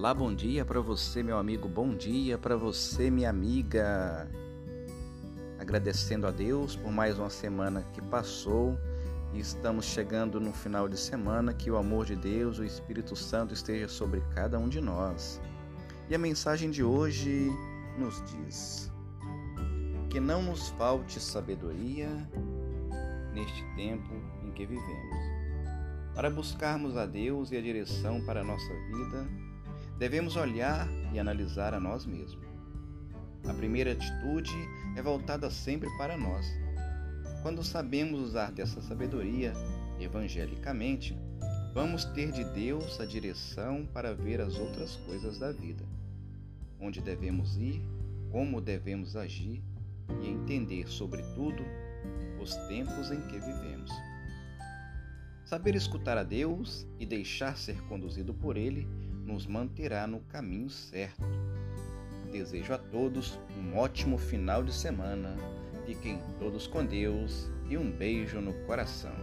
Olá, bom dia para você, meu amigo. Bom dia para você, minha amiga. Agradecendo a Deus por mais uma semana que passou e estamos chegando no final de semana. Que o amor de Deus, o Espírito Santo esteja sobre cada um de nós. E a mensagem de hoje nos diz: Que não nos falte sabedoria neste tempo em que vivemos. Para buscarmos a Deus e a direção para a nossa vida, devemos olhar e analisar a nós mesmos. A primeira atitude é voltada sempre para nós. Quando sabemos usar dessa sabedoria evangelicamente, vamos ter de Deus a direção para ver as outras coisas da vida, onde devemos ir, como devemos agir e entender, sobretudo, os tempos em que vivemos. Saber escutar a Deus e deixar ser conduzido por Ele nos manterá no caminho certo. Desejo a todos um ótimo final de semana. Fiquem todos com Deus e um beijo no coração.